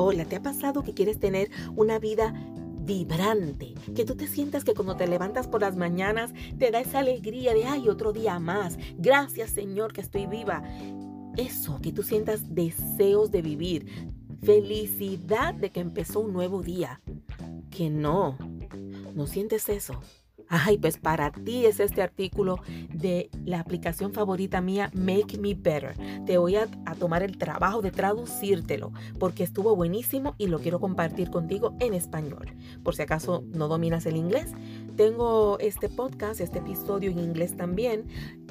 Hola, ¿te ha pasado que quieres tener una vida vibrante, que tú te sientas que cuando te levantas por las mañanas te da esa alegría de, ay, otro día más, gracias Señor que estoy viva. Eso, que tú sientas deseos de vivir, felicidad de que empezó un nuevo día. Que no, no sientes eso. Ay, pues para ti es este artículo de la aplicación favorita mía, Make Me Better. Te voy a, tomar el trabajo de traducírtelo porque estuvo buenísimo y lo quiero compartir contigo en español. Por si acaso no dominas el inglés, tengo este podcast, este episodio en inglés también,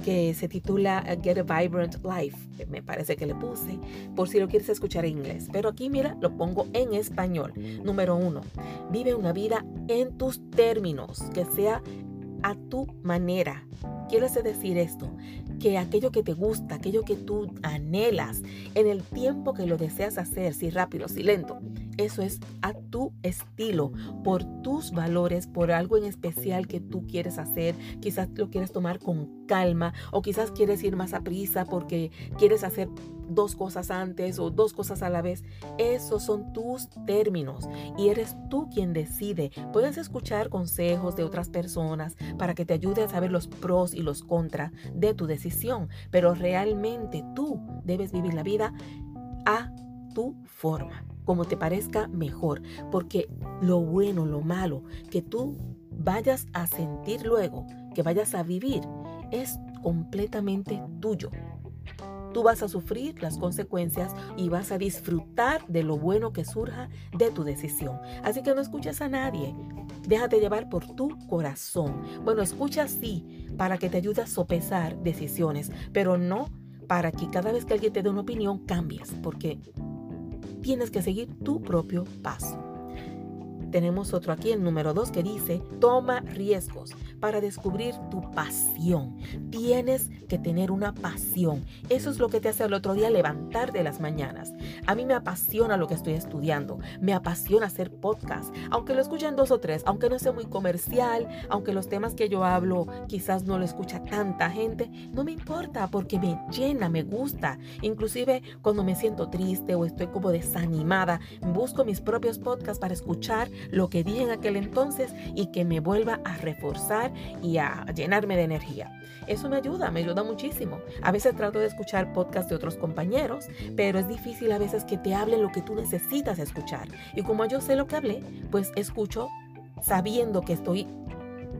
que se titula Get a Vibrant Life. Me parece que le puse, por si lo quieres escuchar en inglés. Pero aquí, mira, lo pongo en español. Número uno, vive una vida en tus términos, que sea a tu manera. Quiero decir esto, que aquello que te gusta, aquello que tú anhelas, en el tiempo que lo deseas hacer, si rápido, si lento, eso es a tu estilo, por tus valores, por algo en especial que tú quieres hacer. Quizás lo quieres tomar con calma o quizás quieres ir más a prisa porque quieres hacer dos cosas antes o dos cosas a la vez. Esos son tus términos y eres tú quien decide. Puedes escuchar consejos de otras personas para que te ayude a saber los pros y los contras de tu decisión, pero realmente tú debes vivir la vida a tu forma como te parezca mejor, porque lo bueno, lo malo que tú vayas a sentir luego, que vayas a vivir, es completamente tuyo. Tú vas a sufrir las consecuencias y vas a disfrutar de lo bueno que surja de tu decisión. Así que no escuches a nadie. Déjate llevar por tu corazón. Bueno, escucha sí para que te ayude a sopesar decisiones, pero no para que cada vez que alguien te dé una opinión cambies, porque tienes que seguir tu propio paso. Tenemos otro aquí, el número 2, que dice, toma riesgos para descubrir tu pasión. Tienes que tener una pasión. Eso es lo que te hace el otro día levantar de las mañanas. A mí me apasiona lo que estoy estudiando. Me apasiona hacer podcast. Aunque lo escuchen dos o tres, aunque no sea muy comercial, aunque los temas que yo hablo quizás no lo escucha tanta gente, no me importa porque me llena, me gusta. Inclusive cuando me siento triste o estoy como desanimada, busco mis propios podcasts para escuchar lo que dije en aquel entonces y que me vuelva a reforzar y a llenarme de energía. Eso me ayuda, me ayuda muchísimo. A veces trato de escuchar podcasts de otros compañeros, pero es difícil a veces que te hablen lo que tú necesitas escuchar. Y como yo sé lo que hablé, pues escucho sabiendo que estoy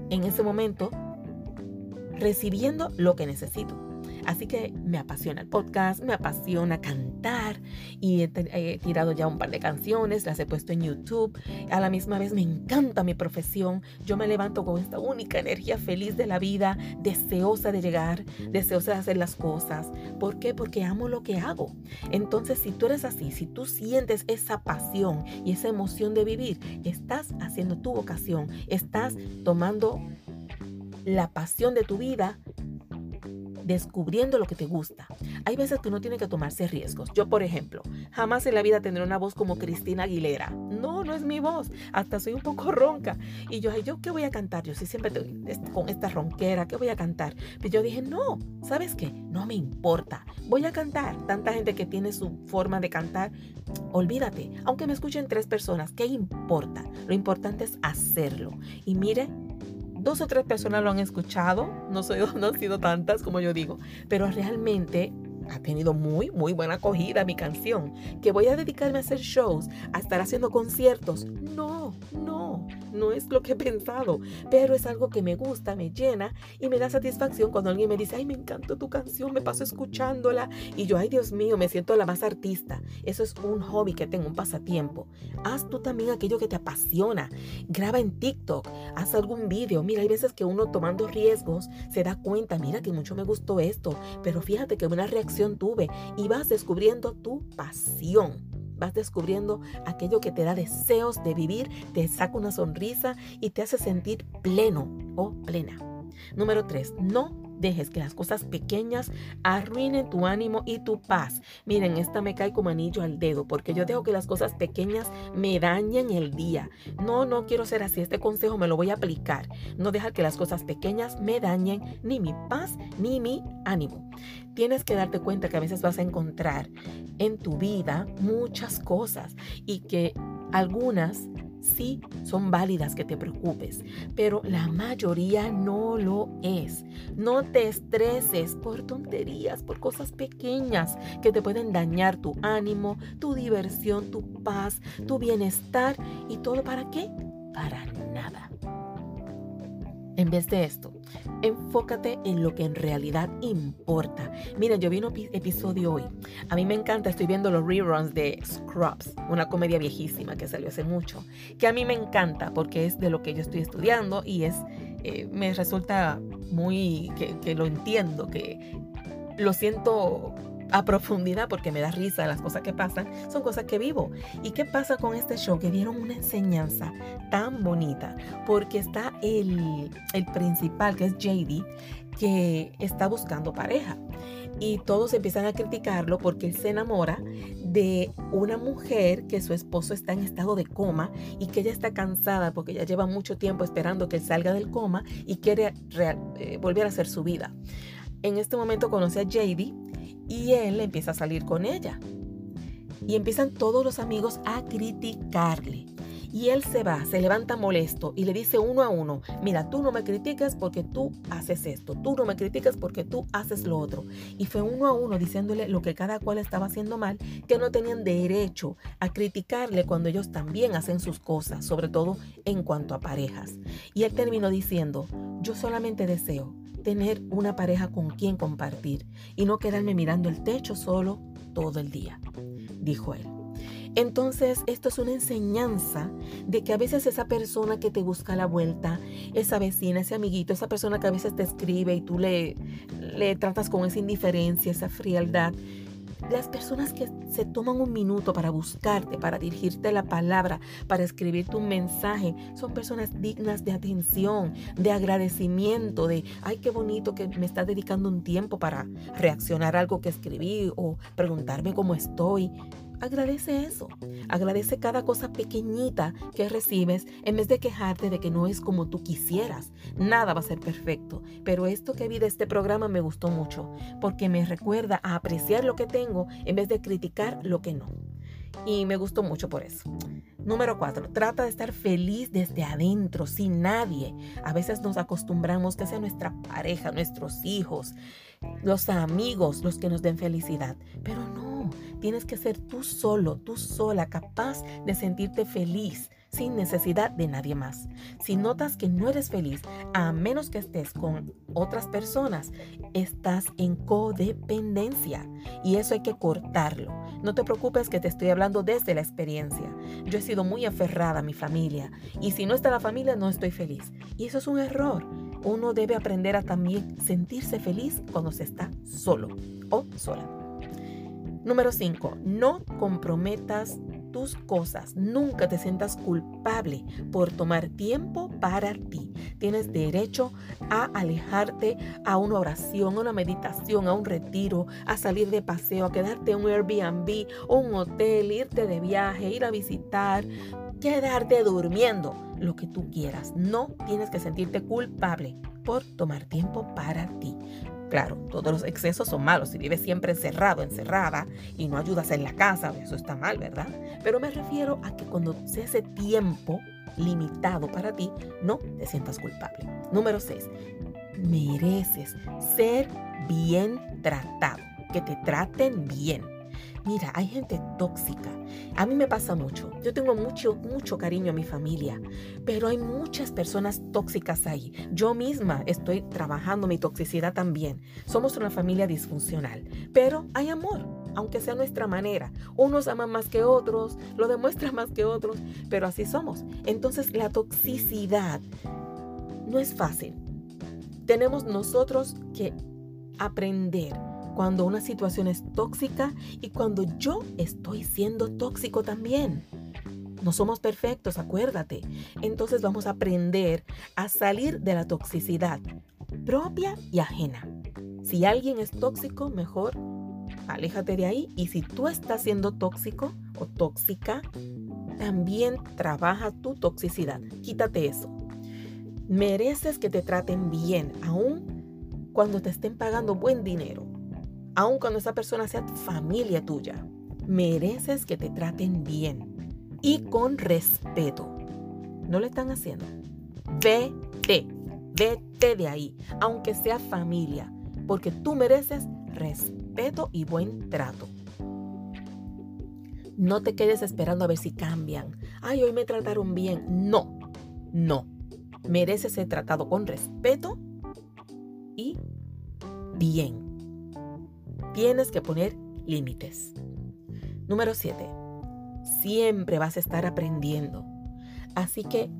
en ese momento recibiendo lo que necesito. Así que me apasiona el podcast, me apasiona cantar y he, tirado ya un par de canciones, las he puesto en YouTube. A la misma vez me encanta mi profesión. Yo me levanto con esta única energía feliz de la vida, deseosa de llegar, deseosa de hacer las cosas. ¿Por qué? Porque amo lo que hago. Entonces, si tú eres así, si tú sientes esa pasión y esa emoción de vivir, estás haciendo tu vocación, estás tomando la pasión de tu vida descubriendo lo que te gusta. Hay veces que uno tiene que tomarse riesgos. Yo, por ejemplo, jamás en la vida tendré una voz como Cristina Aguilera. No, no es mi voz. Hasta soy un poco ronca. Y yo, ¿yo qué voy a cantar? Yo sí siempre con esta ronquera, ¿qué voy a cantar? Pero yo dije, no, ¿sabes qué? No me importa. Voy a cantar. Tanta gente que tiene su forma de cantar. Olvídate. Aunque me escuchen tres personas, ¿qué importa? Lo importante es hacerlo. Y mire, dos o tres personas lo han escuchado, no, soy, no han sido tantas como yo digo, pero realmente ha tenido muy, muy buena acogida mi canción. ¿Que voy a dedicarme a hacer shows, a estar haciendo conciertos? No, no, no es lo que he pensado, pero es algo que me gusta, me llena y me da satisfacción cuando alguien me dice, ay, me encantó tu canción, me paso escuchándola y yo, ay, Dios mío, me siento la más artista. Eso es un hobby que tengo, un pasatiempo. Haz tú también aquello que te apasiona. Graba en TikTok, haz algún vídeo. Mira, hay veces que uno tomando riesgos se da cuenta, mira que mucho me gustó esto, pero fíjate que una reacción tuve y vas descubriendo tu pasión. Vas descubriendo aquello que te da deseos de vivir, te saca una sonrisa y te hace sentir pleno o plena. Número 3. No dejes que las cosas pequeñas arruinen tu ánimo y tu paz. Miren, esta me cae como anillo al dedo porque yo dejo que las cosas pequeñas me dañen el día. No, no quiero ser así. Este consejo me lo voy a aplicar. No dejar que las cosas pequeñas me dañen ni mi paz ni mi ánimo. Tienes que darte cuenta que a veces vas a encontrar en tu vida muchas cosas y que algunas sí son válidas que te preocupes, pero la mayoría no lo es. No te estreses por tonterías, por cosas pequeñas que te pueden dañar tu ánimo, tu diversión, tu paz, tu bienestar y todo para qué? Para nada. En vez de esto, enfócate en lo que en realidad importa. Mira, yo vi un episodio hoy. A mí me encanta, estoy viendo los reruns de Scrubs, una comedia viejísima que salió hace mucho, que a mí me encanta porque es de lo que yo estoy estudiando y es, eh, me resulta muy, que, que lo entiendo, que lo siento a profundidad porque me da risa las cosas que pasan, son cosas que vivo. ¿Y qué pasa con este show? Que dieron una enseñanza tan bonita porque está el, el principal, que es JD, que está buscando pareja. Y todos empiezan a criticarlo porque él se enamora de una mujer que su esposo está en estado de coma y que ella está cansada porque ya lleva mucho tiempo esperando que él salga del coma y quiere eh, volver a hacer su vida. En este momento conoce a JD y él empieza a salir con ella. Y empiezan todos los amigos a criticarle. Y él se va, se levanta molesto y le dice uno a uno, mira, tú no me criticas porque tú haces esto, tú no me criticas porque tú haces lo otro. Y fue uno a uno diciéndole lo que cada cual estaba haciendo mal, que no tenían derecho a criticarle cuando ellos también hacen sus cosas, sobre todo en cuanto a parejas. Y él terminó diciendo, yo solamente deseo tener una pareja con quien compartir y no quedarme mirando el techo solo todo el día, dijo él. Entonces, esto es una enseñanza de que a veces esa persona que te busca la vuelta, esa vecina, ese amiguito, esa persona que a veces te escribe y tú le, le tratas con esa indiferencia, esa frialdad, las personas que se toman un minuto para buscarte, para dirigirte la palabra, para escribir tu mensaje, son personas dignas de atención, de agradecimiento, de, ay, qué bonito que me estás dedicando un tiempo para reaccionar a algo que escribí o preguntarme cómo estoy. Agradece eso. Agradece cada cosa pequeñita que recibes en vez de quejarte de que no es como tú quisieras. Nada va a ser perfecto. Pero esto que vi de este programa me gustó mucho porque me recuerda a apreciar lo que tengo en vez de criticar lo que no. Y me gustó mucho por eso. Número cuatro, trata de estar feliz desde adentro, sin nadie. A veces nos acostumbramos que sea nuestra pareja, nuestros hijos, los amigos los que nos den felicidad. Pero no, tienes que ser tú solo, tú sola, capaz de sentirte feliz sin necesidad de nadie más. Si notas que no eres feliz, a menos que estés con otras personas, estás en codependencia y eso hay que cortarlo. No te preocupes que te estoy hablando desde la experiencia. Yo he sido muy aferrada a mi familia y si no está la familia no estoy feliz. Y eso es un error. Uno debe aprender a también sentirse feliz cuando se está solo o sola. Número 5. No comprometas tus cosas. Nunca te sientas culpable por tomar tiempo para ti. Tienes derecho a alejarte a una oración, a una meditación, a un retiro, a salir de paseo, a quedarte en un Airbnb un hotel, irte de viaje, ir a visitar, quedarte durmiendo, lo que tú quieras. No tienes que sentirte culpable por tomar tiempo para ti. Claro, todos los excesos son malos. Si vives siempre encerrado, encerrada y no ayudas en la casa, eso está mal, ¿verdad? Pero me refiero a que cuando sea ese tiempo limitado para ti, no te sientas culpable. Número 6. Mereces ser bien tratado, que te traten bien. Mira, hay gente tóxica. A mí me pasa mucho. Yo tengo mucho, mucho cariño a mi familia, pero hay muchas personas tóxicas ahí. Yo misma estoy trabajando mi toxicidad también. Somos una familia disfuncional, pero hay amor, aunque sea nuestra manera. Unos aman más que otros, lo demuestran más que otros, pero así somos. Entonces la toxicidad no es fácil. Tenemos nosotros que aprender cuando una situación es tóxica y cuando yo estoy siendo tóxico también. No somos perfectos, acuérdate. Entonces vamos a aprender a salir de la toxicidad propia y ajena. Si alguien es tóxico, mejor aléjate de ahí. Y si tú estás siendo tóxico o tóxica, también trabaja tu toxicidad. Quítate eso. Mereces que te traten bien, aun cuando te estén pagando buen dinero. Aun cuando esa persona sea familia tuya. Mereces que te traten bien y con respeto. No lo están haciendo. Vete, vete de ahí, aunque sea familia, porque tú mereces respeto y buen trato. No te quedes esperando a ver si cambian. Ay, hoy me trataron bien. No, no. Mereces ser tratado con respeto y bien. Tienes que poner límites. Número 7. Siempre vas a estar aprendiendo. Así que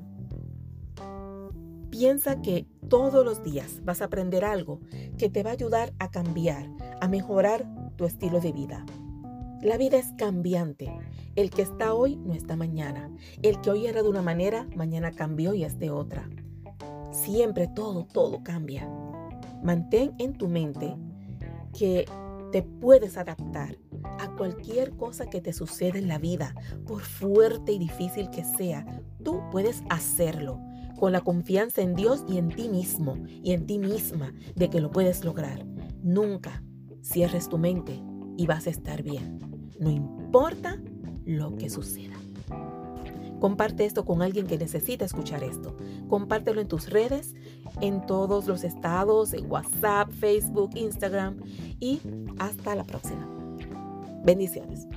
piensa que todos los días vas a aprender algo que te va a ayudar a cambiar, a mejorar tu estilo de vida. La vida es cambiante. El que está hoy no está mañana. El que hoy era de una manera, mañana cambió y es de otra. Siempre todo, todo cambia. Mantén en tu mente que te puedes adaptar a cualquier cosa que te suceda en la vida, por fuerte y difícil que sea. Tú puedes hacerlo con la confianza en Dios y en ti mismo y en ti misma de que lo puedes lograr. Nunca cierres tu mente y vas a estar bien no importa lo que suceda. Comparte esto con alguien que necesita escuchar esto. Compártelo en tus redes, en todos los estados, en WhatsApp, Facebook, Instagram y hasta la próxima. Bendiciones.